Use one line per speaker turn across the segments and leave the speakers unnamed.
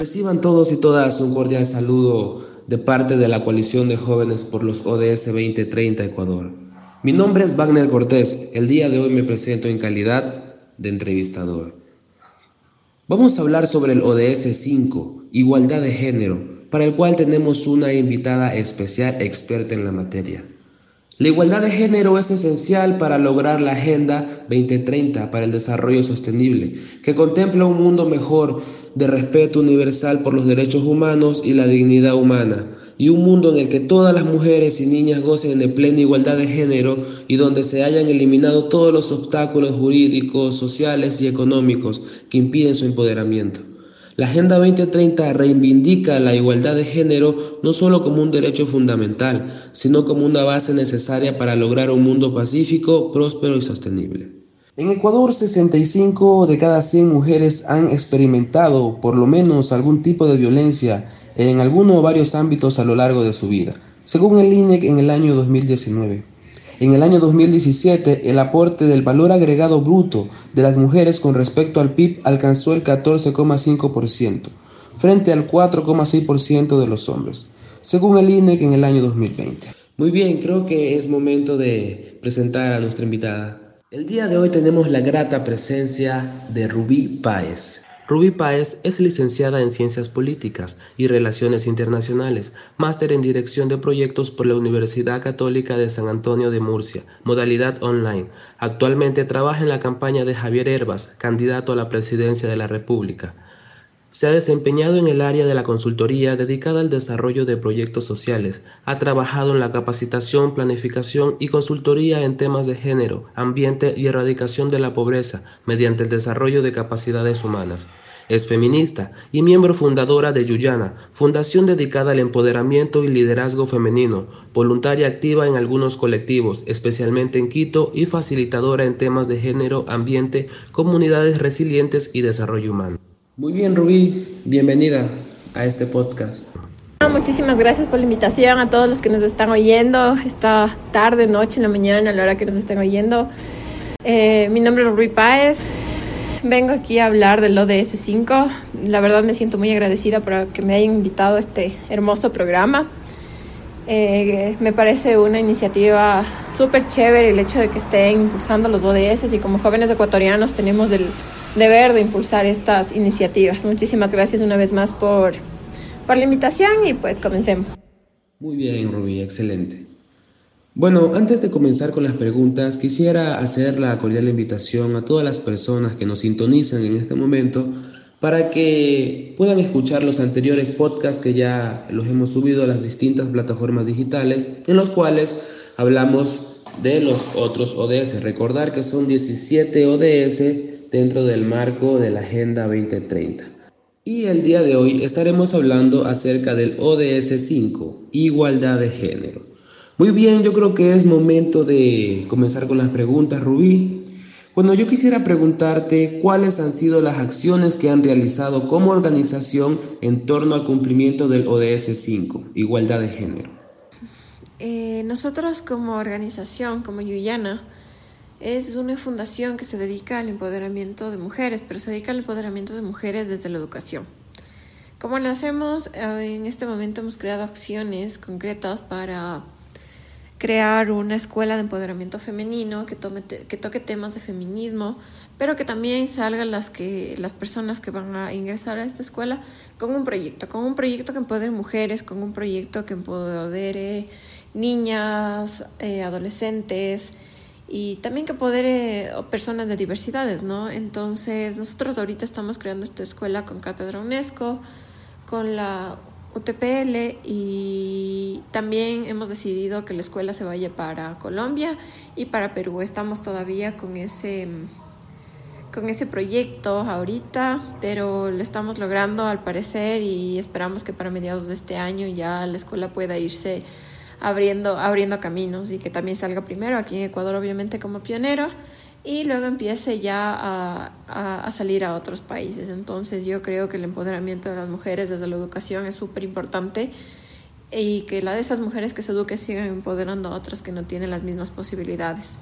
Reciban todos y todas un cordial saludo de parte de la coalición de jóvenes por los ODS 2030 Ecuador. Mi nombre es Wagner Cortés. El día de hoy me presento en calidad de entrevistador. Vamos a hablar sobre el ODS 5, Igualdad de Género, para el cual tenemos una invitada especial experta en la materia. La igualdad de género es esencial para lograr la Agenda 2030 para el Desarrollo Sostenible, que contempla un mundo mejor de respeto universal por los derechos humanos y la dignidad humana, y un mundo en el que todas las mujeres y niñas gocen de plena igualdad de género y donde se hayan eliminado todos los obstáculos jurídicos, sociales y económicos que impiden su empoderamiento. La Agenda 2030 reivindica la igualdad de género no solo como un derecho fundamental, sino como una base necesaria para lograr un mundo pacífico, próspero y sostenible. En Ecuador, 65 de cada 100 mujeres han experimentado por lo menos algún tipo de violencia en alguno o varios ámbitos a lo largo de su vida, según el INEC en el año 2019. En el año 2017, el aporte del valor agregado bruto de las mujeres con respecto al PIB alcanzó el 14,5%, frente al 4,6% de los hombres, según el INEC en el año 2020. Muy bien, creo que es momento de presentar a nuestra invitada. El día de hoy tenemos la grata presencia de Rubí Páez. Rubí Páez es licenciada en Ciencias Políticas y Relaciones Internacionales, máster en Dirección de Proyectos por la Universidad Católica de San Antonio de Murcia, modalidad online. Actualmente trabaja en la campaña de Javier Herbas, candidato a la presidencia de la República. Se ha desempeñado en el área de la consultoría dedicada al desarrollo de proyectos sociales. Ha trabajado en la capacitación, planificación y consultoría en temas de género, ambiente y erradicación de la pobreza mediante el desarrollo de capacidades humanas. Es feminista y miembro fundadora de Yuyana, fundación dedicada al empoderamiento y liderazgo femenino, voluntaria activa en algunos colectivos, especialmente en Quito, y facilitadora en temas de género, ambiente, comunidades resilientes y desarrollo humano. Muy bien, Rubí, bienvenida a este podcast.
Ah, muchísimas gracias por la invitación a todos los que nos están oyendo esta tarde, noche, en la mañana, a la hora que nos estén oyendo. Eh, mi nombre es Rubí Páez. Vengo aquí a hablar del ODS 5. La verdad me siento muy agradecida por que me hayan invitado a este hermoso programa. Eh, me parece una iniciativa súper chévere el hecho de que estén impulsando los ODS y como jóvenes ecuatorianos tenemos el deber de impulsar estas iniciativas. Muchísimas gracias una vez más por, por la invitación y pues comencemos.
Muy bien, Rubí, excelente. Bueno, antes de comenzar con las preguntas, quisiera hacer la cordial invitación a todas las personas que nos sintonizan en este momento para que puedan escuchar los anteriores podcasts que ya los hemos subido a las distintas plataformas digitales, en los cuales hablamos de los otros ODS. Recordar que son 17 ODS dentro del marco de la Agenda 2030. Y el día de hoy estaremos hablando acerca del ODS 5, igualdad de género. Muy bien, yo creo que es momento de comenzar con las preguntas, Rubí. Bueno, yo quisiera preguntarte cuáles han sido las acciones que han realizado como organización en torno al cumplimiento del ODS 5, igualdad de género.
Eh, nosotros como organización, como Yuyana, es una fundación que se dedica al empoderamiento de mujeres, pero se dedica al empoderamiento de mujeres desde la educación. Como lo hacemos, eh, en este momento hemos creado acciones concretas para crear una escuela de empoderamiento femenino que, tome que toque temas de feminismo, pero que también salgan las, que, las personas que van a ingresar a esta escuela con un proyecto, con un proyecto que empodere mujeres, con un proyecto que empodere niñas, eh, adolescentes, y también que poder eh, personas de diversidades, ¿no? Entonces, nosotros ahorita estamos creando esta escuela con Cátedra UNESCO, con la UTPL y también hemos decidido que la escuela se vaya para Colombia y para Perú. Estamos todavía con ese con ese proyecto ahorita, pero lo estamos logrando al parecer y esperamos que para mediados de este año ya la escuela pueda irse abriendo, abriendo caminos y que también salga primero aquí en Ecuador obviamente como pionero y luego empiece ya a, a, salir a otros países. Entonces yo creo que el empoderamiento de las mujeres desde la educación es súper importante y que la de esas mujeres que se eduquen sigan empoderando a otras que no tienen las mismas posibilidades.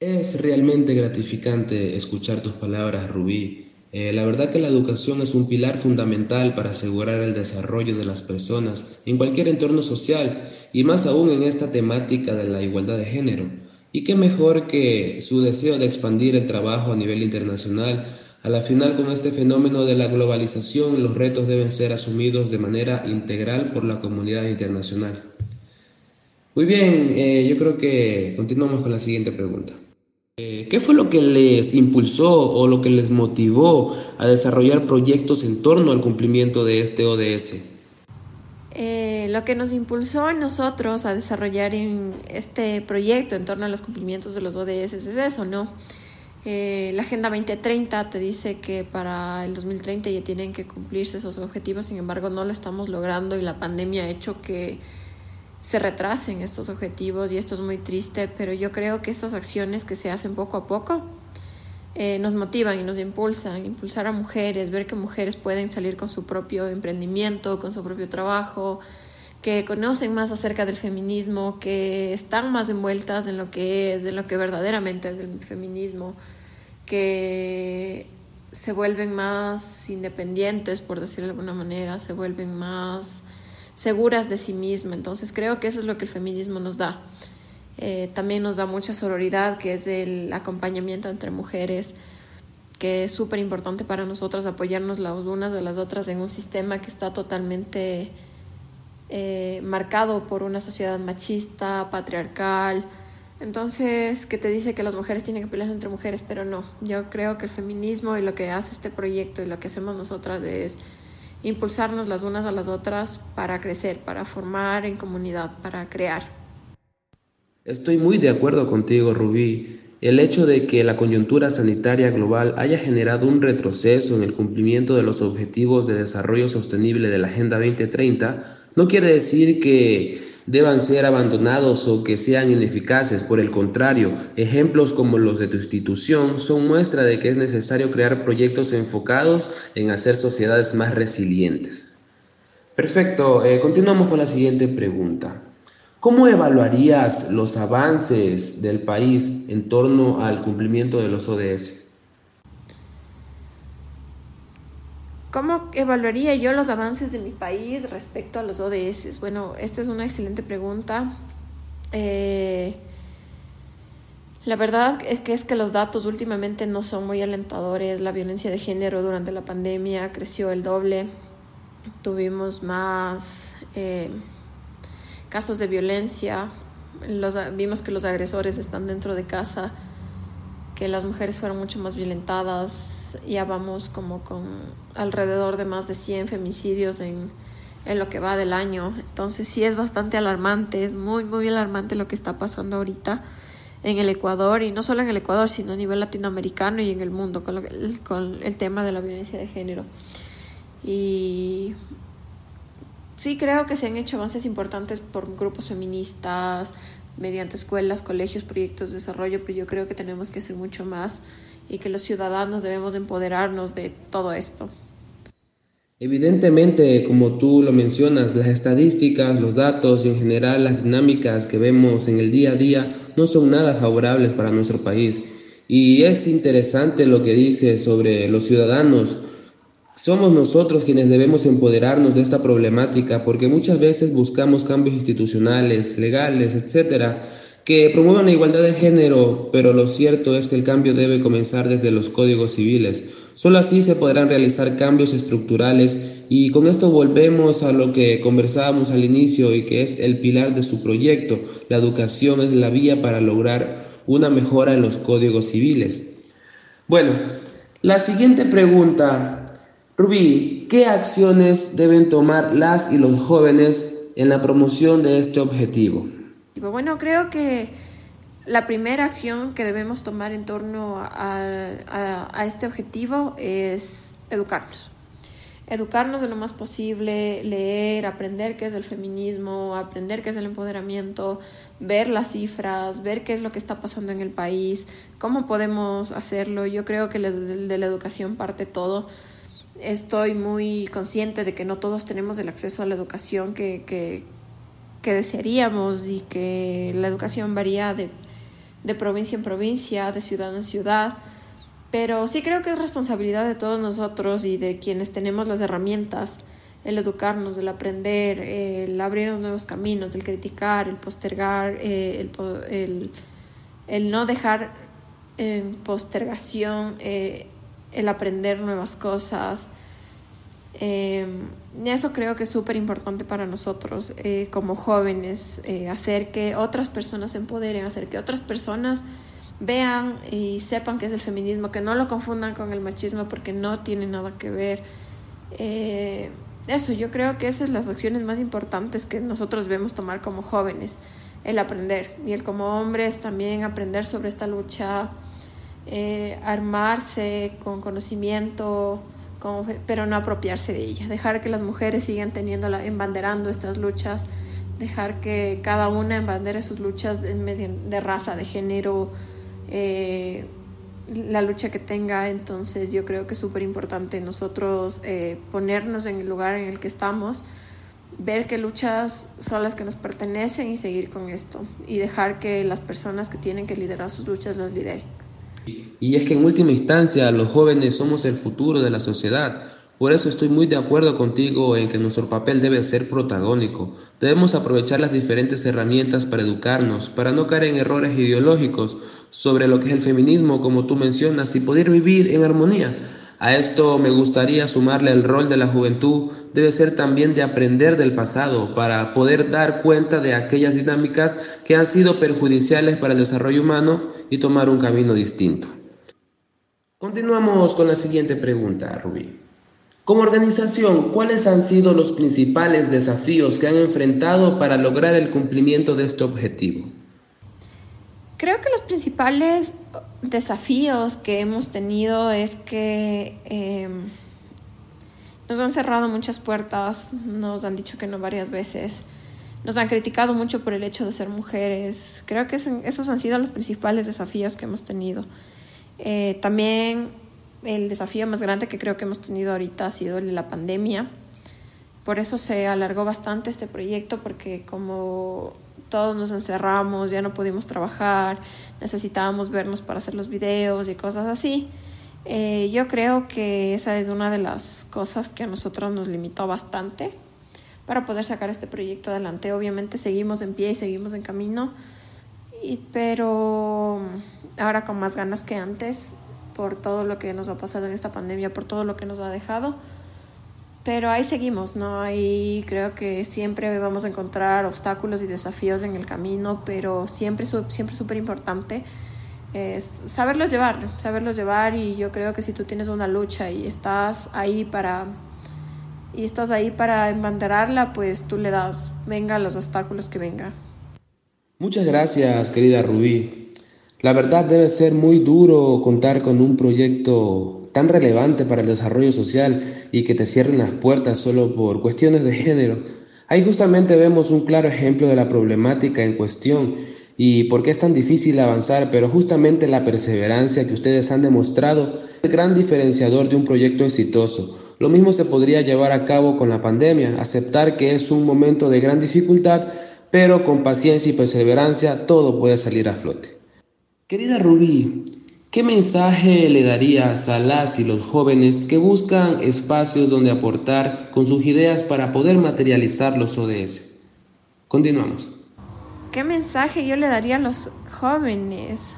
Es realmente gratificante escuchar tus palabras, Rubí, Eh, la verdad que la educación es un pilar fundamental para asegurar el desarrollo de las personas en cualquier entorno social y más aún en esta temática de la igualdad de género. Y qué mejor que su deseo de expandir el trabajo a nivel internacional. A la final, con este fenómeno de la globalización, los retos deben ser asumidos de manera integral por la comunidad internacional. Muy bien, eh, yo creo que continuamos con la siguiente pregunta. Eh, ¿Qué fue lo que les impulsó o lo que les motivó a desarrollar proyectos en torno al cumplimiento de este ODS?
Eh, lo que nos impulsó a nosotros a desarrollar este proyecto en torno a los cumplimientos de los ODS es eso, ¿no? Eh, la Agenda 2030 te dice que para el 2030 ya tienen que cumplirse esos objetivos, sin embargo no lo estamos logrando y la pandemia ha hecho que se retrasen estos objetivos y esto es muy triste, pero yo creo que estas acciones que se hacen poco a poco eh, nos motivan y nos impulsan, impulsar a mujeres, ver que mujeres pueden salir con su propio emprendimiento, con su propio trabajo, que conocen más acerca del feminismo, que están más envueltas en lo que es, en lo que verdaderamente es el feminismo, que se vuelven más independientes, por decirlo de alguna manera, se vuelven más seguras de sí mismas. Entonces creo que eso es lo que el feminismo nos da. Eh, también nos da mucha sororidad, que es el acompañamiento entre mujeres, que es súper importante para nosotras apoyarnos las unas de las otras en un sistema que está totalmente eh, marcado por una sociedad machista, patriarcal. Entonces, que te dice que las mujeres tienen que pelear entre mujeres, pero no. Yo creo que el feminismo y lo que hace este proyecto y lo que hacemos nosotras es impulsarnos las unas a las otras para crecer, para formar en comunidad, para crear.
Estoy muy de acuerdo contigo, Rubí. El hecho de que la coyuntura sanitaria global haya generado un retroceso en el cumplimiento de los objetivos de desarrollo sostenible de la Agenda 2030 no quiere decir que deban ser abandonados o que sean ineficaces. Por el contrario, ejemplos como los de tu institución son muestra de que es necesario crear proyectos enfocados en hacer sociedades más resilientes. Perfecto, eh, continuamos con la siguiente pregunta. ¿Cómo evaluarías los avances del país en torno al cumplimiento de los ODS?
¿Cómo evaluaría yo los avances de mi país respecto a los ODS? Bueno, esta es una excelente pregunta. Eh, la verdad es que es que los datos últimamente no son muy alentadores. La violencia de género durante la pandemia creció el doble. Tuvimos más eh, casos de violencia. Los, vimos que los agresores están dentro de casa que las mujeres fueron mucho más violentadas. Ya vamos como con alrededor de más de 100 femicidios en, en lo que va del año. Entonces sí es bastante alarmante, es muy, muy alarmante lo que está pasando ahorita en el Ecuador y no solo en el Ecuador, sino a nivel latinoamericano y en el mundo con, con el tema de la violencia de género. Y sí creo que se han hecho avances importantes por grupos feministas, mediante escuelas, colegios, proyectos de desarrollo, pero yo creo que tenemos que hacer mucho más y que los ciudadanos debemos empoderarnos de todo esto.
Evidentemente, como tú lo mencionas, las estadísticas, los datos y en general las dinámicas que vemos en el día a día no son nada favorables para nuestro país. Y es interesante lo que dice sobre los ciudadanos, somos nosotros quienes debemos empoderarnos de esta problemática porque muchas veces buscamos cambios institucionales, legales, etcétera, que promuevan la igualdad de género, pero lo cierto es que el cambio debe comenzar desde los códigos civiles. Solo así se podrán realizar cambios estructurales y con esto volvemos a lo que conversábamos al inicio y que es el pilar de su proyecto. La educación es la vía para lograr una mejora en los códigos civiles. Bueno, la siguiente pregunta Rubí, ¿qué acciones deben tomar las y los jóvenes en la promoción de este objetivo?
Bueno, creo que la primera acción que debemos tomar en torno a, este objetivo es educarnos. Educarnos de lo más posible, leer, aprender qué es el feminismo, aprender qué es el empoderamiento, ver las cifras, ver qué es lo que está pasando en el país, cómo podemos hacerlo. Yo creo que de la educación parte todo estoy muy consciente de que no todos tenemos el acceso a la educación que, que, desearíamos y que la educación varía de, de, provincia en provincia, de ciudad en ciudad, Pero sí creo que es responsabilidad de todos nosotros y de quienes tenemos las herramientas, el educarnos, el aprender, el abrir nuevos caminos, el criticar, el postergar, eh, el, el, el, no dejar en postergación eh, el aprender nuevas cosas. Eh, eso creo que es súper importante para nosotros eh, como jóvenes, eh, hacer que otras personas se empoderen, hacer que otras personas vean y sepan qué es el feminismo, que no lo confundan con el machismo porque no tiene nada que ver. Eh, eso, yo creo que esas son las acciones más importantes que nosotros debemos tomar como jóvenes, el aprender y el como hombres también aprender sobre esta lucha, armarse con conocimiento, pero no apropiarse de ella, dejar que las mujeres sigan teniendo embanderando estas luchas, dejar que cada una embandere sus luchas de, de raza, de género, eh, la lucha que tenga. Entonces yo creo que es súper importante nosotros eh, ponernos en el lugar en el que estamos, ver qué luchas son las que nos pertenecen y seguir con esto y dejar que las personas que tienen que liderar sus luchas las lideren.
Y es que en última instancia los jóvenes somos el futuro de la sociedad. Por eso estoy muy de acuerdo contigo en que nuestro papel debe ser protagónico. Debemos aprovechar las diferentes herramientas para educarnos, para no caer en errores ideológicos sobre lo que es el feminismo, como tú mencionas, y poder vivir en armonía. A esto me gustaría sumarle el rol de la juventud, debe ser también de aprender del pasado para poder dar cuenta de aquellas dinámicas que han sido perjudiciales para el desarrollo humano y tomar un camino distinto. Continuamos con la siguiente pregunta, Rubí. Como organización, ¿cuáles han sido los principales desafíos que han enfrentado para lograr el cumplimiento de este objetivo?
Creo que los principales desafíos que hemos tenido es que em, nos han cerrado muchas puertas, nos han dicho que no varias veces, nos han criticado mucho por el hecho de ser mujeres. Creo que esos han sido los principales desafíos que hemos tenido. Eh, también el desafío más grande que creo que hemos tenido ahorita ha sido el de la pandemia. Por eso se alargó bastante este proyecto porque como todos nos encerramos, ya no pudimos trabajar, necesitábamos vernos para hacer los videos y cosas así. Eh, yo creo que esa es una de las cosas que a nosotros nos limitó bastante para poder sacar este proyecto adelante. Obviamente seguimos en pie y seguimos en camino, y, pero ahora con más ganas que antes por todo lo que nos ha pasado en esta pandemia, por todo lo que nos ha dejado. Pero ahí seguimos, ¿no? Ahí creo que siempre vamos a encontrar obstáculos y desafíos en el camino, pero siempre siempre súper importante saberlos llevar, saberlos llevar y yo creo que si tú tienes una lucha y estás ahí para y estás ahí para embanderarla, pues tú le das, venga los obstáculos que venga.
Muchas gracias, querida Rubí. La verdad debe ser muy duro contar con un proyecto tan relevante para el desarrollo social y que te cierren las puertas solo por cuestiones de género. Ahí justamente vemos un claro ejemplo de la problemática en cuestión y por qué es tan difícil avanzar, pero justamente la perseverancia que ustedes han demostrado es el gran diferenciador de un proyecto exitoso. Lo mismo se podría llevar a cabo con la pandemia, aceptar que es un momento de gran dificultad, pero con paciencia y perseverancia todo puede salir a flote. Querida Rubí, ¿Qué mensaje le darías a las y los jóvenes que buscan espacios donde aportar con sus ideas para poder materializar los ODS? Continuamos.
¿Qué mensaje yo le daría a los jóvenes?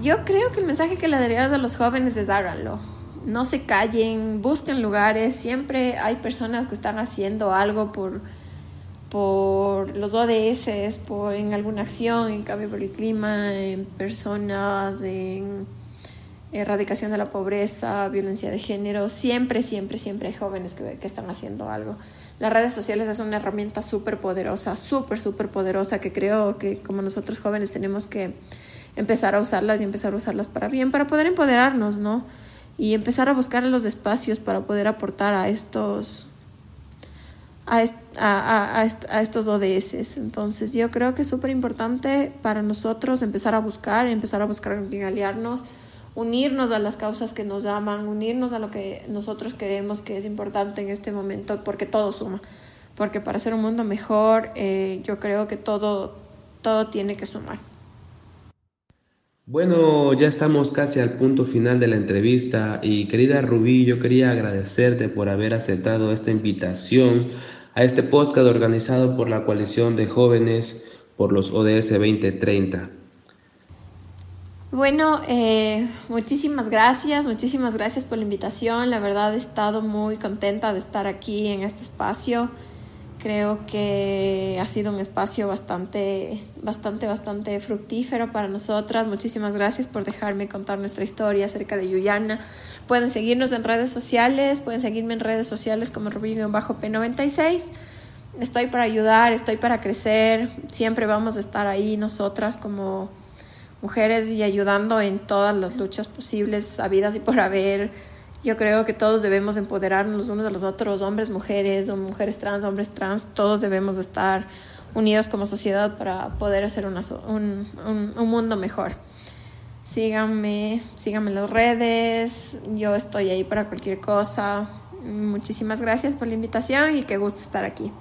Yo creo que el mensaje que le daría a los jóvenes es háganlo. No se callen, busquen lugares. Siempre hay personas que están haciendo algo por, por los ODS, por, en alguna acción, en cambio por el clima, en personas, en erradicación de la pobreza, violencia de género. Siempre, siempre, siempre hay jóvenes que, que están haciendo algo. Las redes sociales es una herramienta súper poderosa, súper, súper poderosa, que creo que como nosotros jóvenes tenemos que empezar a usarlas y empezar a usarlas para bien, para poder empoderarnos, ¿no? Y empezar a buscar los espacios para poder aportar a estos a, a, a, estos ODS. Entonces yo creo que es súper importante para nosotros empezar a buscar, empezar a buscar con quién unirnos a las causas que nos llaman, unirnos a lo que nosotros queremos que es importante en este momento, porque todo suma. Porque para hacer un mundo mejor, eh, yo creo que todo, todo tiene que sumar.
Bueno, ya estamos casi al punto final de la entrevista y querida Rubí, yo quería agradecerte por haber aceptado esta invitación a este podcast organizado por la coalición de jóvenes por los ODS 2030.
Bueno, eh, muchísimas gracias, muchísimas gracias por la invitación. La verdad he estado muy contenta de estar aquí en este espacio. Creo que ha sido un espacio bastante, bastante, bastante fructífero para nosotras. Muchísimas gracias por dejarme contar nuestra historia acerca de Yuyana. Pueden seguirnos en redes sociales, pueden seguirme en redes sociales como bajo p 96 Estoy para ayudar, estoy para crecer. Siempre vamos a estar ahí nosotras como mujeres y ayudando en todas las luchas posibles, habidas y por haber yo creo que todos debemos empoderarnos los unos de los otros, hombres, mujeres, o mujeres trans, hombres trans, todos debemos estar unidos como sociedad para poder hacer una, un, un, un, mundo mejor. Síganme, síganme en las redes, yo estoy ahí para cualquier cosa. Muchísimas gracias por la invitación y qué gusto estar aquí.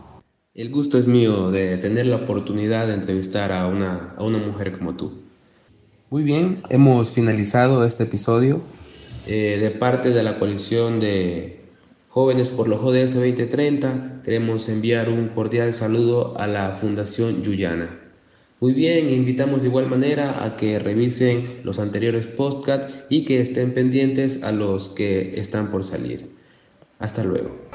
El gusto es mío de tener la oportunidad de entrevistar a una, a una mujer como tú. Muy bien, hemos finalizado este episodio. Eh, de parte de la coalición de Jóvenes por los ODS 2030, queremos enviar un cordial saludo a la Fundación Yuyana. Muy bien, invitamos de igual manera a que revisen los anteriores podcasts y que estén pendientes a los que están por salir. Hasta luego.